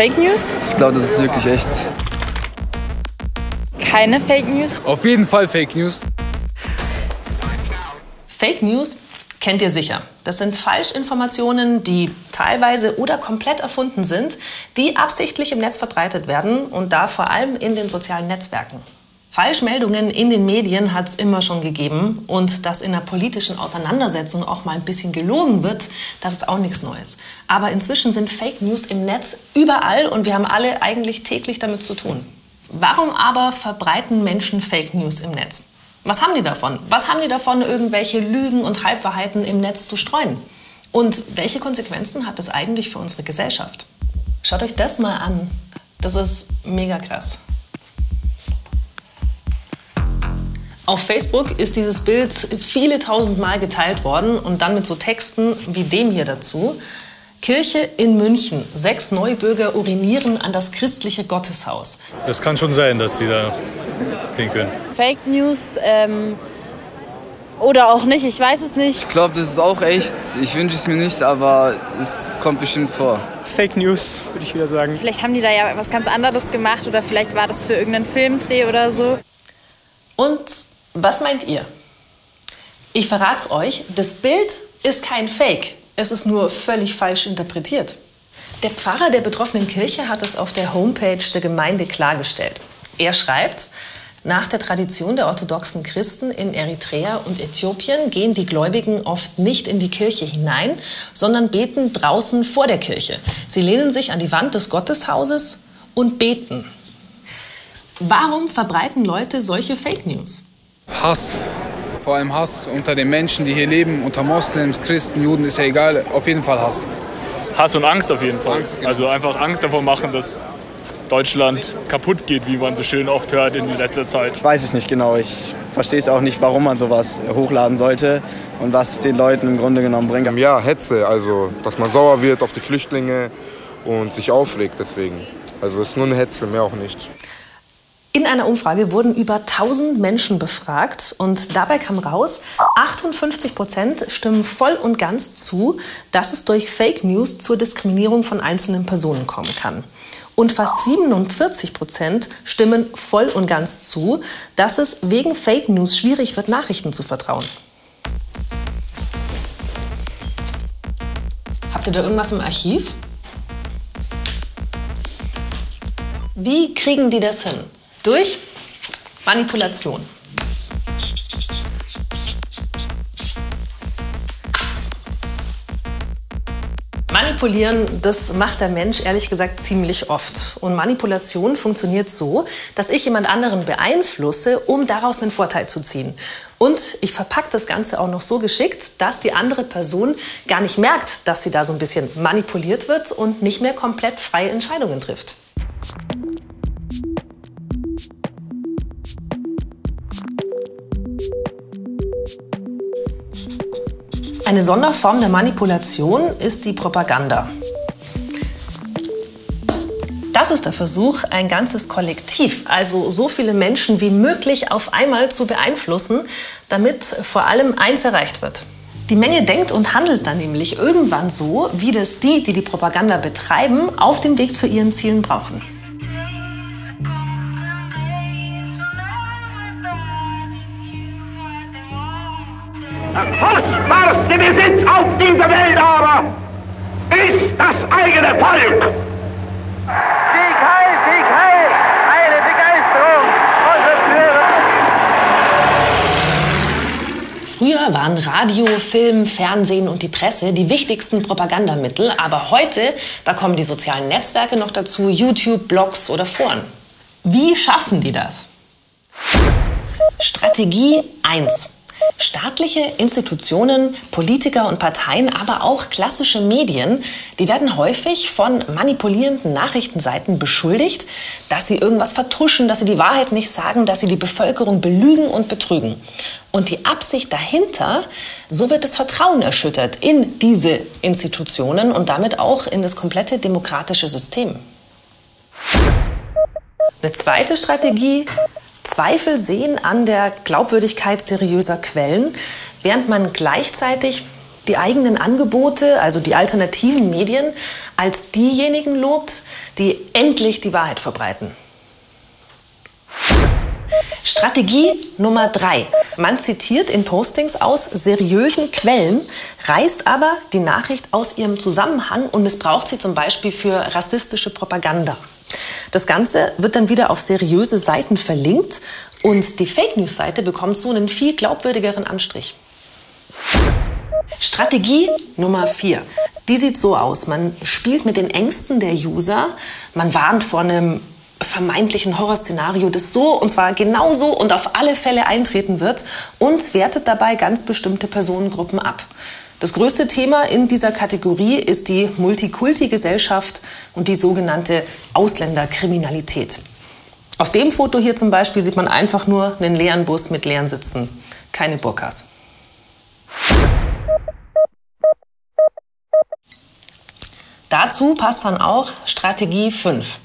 Fake News? Ich glaube, das ist wirklich echt. Keine Fake News? Auf jeden Fall Fake News. Fake News kennt ihr sicher. Das sind Falschinformationen, die teilweise oder komplett erfunden sind, die absichtlich im Netz verbreitet werden und da vor allem in den sozialen Netzwerken. Falschmeldungen in den Medien hat es immer schon gegeben und dass in einer politischen Auseinandersetzung auch mal ein bisschen gelogen wird, das ist auch nichts Neues. Aber inzwischen sind Fake News im Netz überall und wir haben alle eigentlich täglich damit zu tun. Warum aber verbreiten Menschen Fake News im Netz? Was haben die davon? Was haben die davon, irgendwelche Lügen und Halbwahrheiten im Netz zu streuen? Und welche Konsequenzen hat das eigentlich für unsere Gesellschaft? Schaut euch das mal an. Das ist mega krass. Auf Facebook ist dieses Bild viele tausend Mal geteilt worden und dann mit so Texten wie dem hier dazu. Kirche in München. Sechs Neubürger urinieren an das christliche Gotteshaus. Das kann schon sein, dass die da pinkeln. Fake News ähm, oder auch nicht, ich weiß es nicht. Ich glaube, das ist auch echt. Ich wünsche es mir nicht, aber es kommt bestimmt vor. Fake News, würde ich wieder sagen. Vielleicht haben die da ja was ganz anderes gemacht oder vielleicht war das für irgendeinen Filmdreh oder so. Und was meint ihr? Ich verrat's euch, das Bild ist kein Fake. Es ist nur völlig falsch interpretiert. Der Pfarrer der betroffenen Kirche hat es auf der Homepage der Gemeinde klargestellt. Er schreibt, nach der Tradition der orthodoxen Christen in Eritrea und Äthiopien gehen die Gläubigen oft nicht in die Kirche hinein, sondern beten draußen vor der Kirche. Sie lehnen sich an die Wand des Gotteshauses und beten. Warum verbreiten Leute solche Fake News? Hass. Vor allem Hass unter den Menschen, die hier leben, unter Moslems, Christen, Juden, ist ja egal. Auf jeden Fall Hass. Hass und Angst auf jeden Fall. Angst, genau. Also einfach Angst davor machen, dass Deutschland kaputt geht, wie man so schön oft hört in letzter Zeit. Ich weiß es nicht genau. Ich verstehe es auch nicht, warum man sowas hochladen sollte und was es den Leuten im Grunde genommen bringt. Ja, Hetze, also dass man sauer wird auf die Flüchtlinge und sich aufregt deswegen. Also es ist nur eine Hetze, mehr auch nicht. In einer Umfrage wurden über 1000 Menschen befragt und dabei kam raus, 58 Prozent stimmen voll und ganz zu, dass es durch Fake News zur Diskriminierung von einzelnen Personen kommen kann. Und fast 47 Prozent stimmen voll und ganz zu, dass es wegen Fake News schwierig wird, Nachrichten zu vertrauen. Habt ihr da irgendwas im Archiv? Wie kriegen die das hin? Durch Manipulation. Manipulieren, das macht der Mensch ehrlich gesagt ziemlich oft. Und Manipulation funktioniert so, dass ich jemand anderen beeinflusse, um daraus einen Vorteil zu ziehen. Und ich verpacke das Ganze auch noch so geschickt, dass die andere Person gar nicht merkt, dass sie da so ein bisschen manipuliert wird und nicht mehr komplett freie Entscheidungen trifft. Eine Sonderform der Manipulation ist die Propaganda. Das ist der Versuch, ein ganzes Kollektiv, also so viele Menschen wie möglich auf einmal zu beeinflussen, damit vor allem eins erreicht wird. Die Menge denkt und handelt dann nämlich irgendwann so, wie das die, die die Propaganda betreiben, auf dem Weg zu ihren Zielen brauchen. Das Kostbarste Besitz auf dieser Welt aber ist das eigene Volk. Sieg heil, Sieg heil! Eine Begeisterung unserer Führer. Früher waren Radio, Film, Fernsehen und die Presse die wichtigsten Propagandamittel, aber heute, da kommen die sozialen Netzwerke noch dazu, YouTube, Blogs oder Foren. Wie schaffen die das? Strategie 1. Staatliche Institutionen, Politiker und Parteien, aber auch klassische Medien, die werden häufig von manipulierenden Nachrichtenseiten beschuldigt, dass sie irgendwas vertuschen, dass sie die Wahrheit nicht sagen, dass sie die Bevölkerung belügen und betrügen. Und die Absicht dahinter, so wird das Vertrauen erschüttert in diese Institutionen und damit auch in das komplette demokratische System. Eine zweite Strategie, Zweifel sehen an der Glaubwürdigkeit seriöser Quellen, während man gleichzeitig die eigenen Angebote, also die alternativen Medien, als diejenigen lobt, die endlich die Wahrheit verbreiten. Strategie Nummer drei. Man zitiert in Postings aus seriösen Quellen, reißt aber die Nachricht aus ihrem Zusammenhang und missbraucht sie zum Beispiel für rassistische Propaganda. Das Ganze wird dann wieder auf seriöse Seiten verlinkt und die Fake News Seite bekommt so einen viel glaubwürdigeren Anstrich. Strategie Nummer 4. Die sieht so aus. Man spielt mit den Ängsten der User, man warnt vor einem vermeintlichen Horrorszenario, das so und zwar genauso und auf alle Fälle eintreten wird und wertet dabei ganz bestimmte Personengruppen ab. Das größte Thema in dieser Kategorie ist die Multikulti-Gesellschaft und die sogenannte Ausländerkriminalität. Auf dem Foto hier zum Beispiel sieht man einfach nur einen leeren Bus mit leeren Sitzen, keine Burkas. Dazu passt dann auch Strategie 5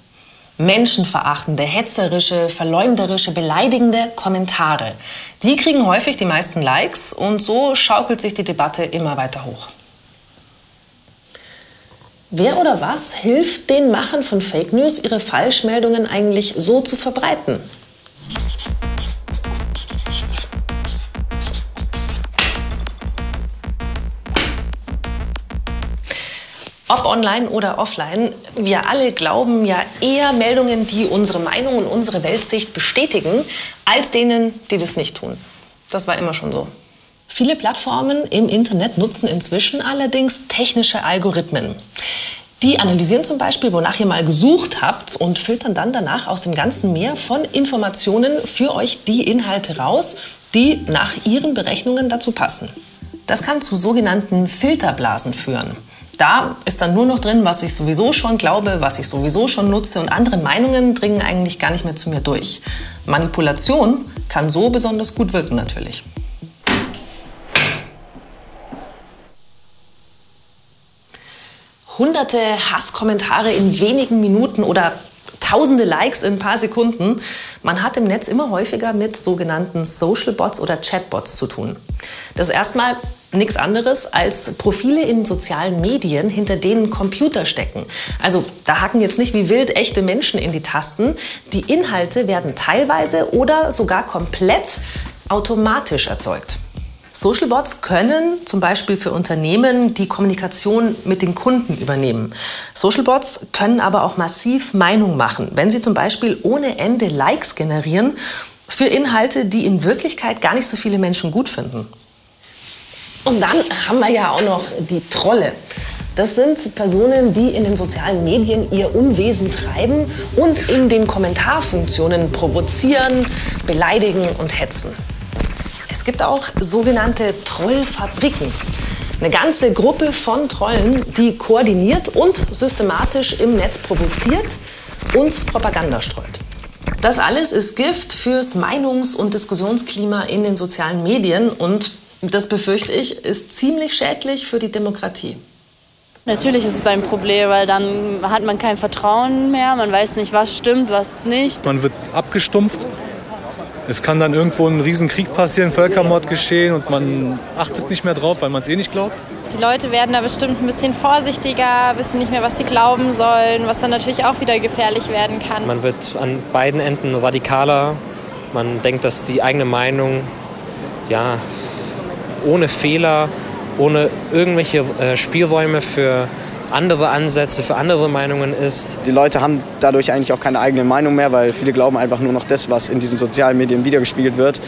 menschenverachtende, hetzerische, verleumderische, beleidigende Kommentare. Die kriegen häufig die meisten Likes und so schaukelt sich die Debatte immer weiter hoch. Wer oder was hilft den Machern von Fake News, ihre Falschmeldungen eigentlich so zu verbreiten? Ob online oder offline, wir alle glauben ja eher Meldungen, die unsere Meinung und unsere Weltsicht bestätigen, als denen, die das nicht tun. Das war immer schon so. Viele Plattformen im Internet nutzen inzwischen allerdings technische Algorithmen. Die analysieren zum Beispiel, wonach ihr mal gesucht habt und filtern dann danach aus dem ganzen Meer von Informationen für euch die Inhalte raus, die nach ihren Berechnungen dazu passen. Das kann zu sogenannten Filterblasen führen. Da ist dann nur noch drin, was ich sowieso schon glaube, was ich sowieso schon nutze und andere Meinungen dringen eigentlich gar nicht mehr zu mir durch. Manipulation kann so besonders gut wirken natürlich. Hunderte Hasskommentare in wenigen Minuten oder tausende Likes in ein paar Sekunden. Man hat im Netz immer häufiger mit sogenannten Social Bots oder Chatbots zu tun. Das ist erstmal nichts anderes als Profile in sozialen Medien, hinter denen Computer stecken. Also da hacken jetzt nicht wie wild echte Menschen in die Tasten. Die Inhalte werden teilweise oder sogar komplett automatisch erzeugt. Social Bots können zum Beispiel für Unternehmen die Kommunikation mit den Kunden übernehmen. Social Bots können aber auch massiv Meinung machen, wenn sie zum Beispiel ohne Ende Likes generieren für Inhalte, die in Wirklichkeit gar nicht so viele Menschen gut finden. Und dann haben wir ja auch noch die Trolle. Das sind Personen, die in den sozialen Medien ihr Unwesen treiben und in den Kommentarfunktionen provozieren, beleidigen und hetzen. Es gibt auch sogenannte Trollfabriken. Eine ganze Gruppe von Trollen, die koordiniert und systematisch im Netz provoziert und Propaganda streut. Das alles ist Gift fürs Meinungs- und Diskussionsklima in den sozialen Medien und das befürchte ich, ist ziemlich schädlich für die Demokratie. Natürlich ist es ein Problem, weil dann hat man kein Vertrauen mehr, man weiß nicht, was stimmt, was nicht. Man wird abgestumpft. Es kann dann irgendwo ein Riesenkrieg passieren, Völkermord geschehen und man achtet nicht mehr drauf, weil man es eh nicht glaubt. Die Leute werden da bestimmt ein bisschen vorsichtiger, wissen nicht mehr, was sie glauben sollen, was dann natürlich auch wieder gefährlich werden kann. Man wird an beiden Enden radikaler. Man denkt, dass die eigene Meinung ja, ohne Fehler, ohne irgendwelche äh, Spielräume für andere Ansätze, für andere Meinungen ist. Die Leute haben dadurch eigentlich auch keine eigene Meinung mehr, weil viele glauben einfach nur noch das, was in diesen sozialen Medien wiedergespiegelt wird.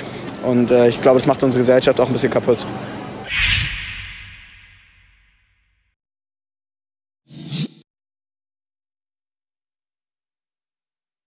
Und äh, ich glaube, es macht unsere Gesellschaft auch ein bisschen kaputt.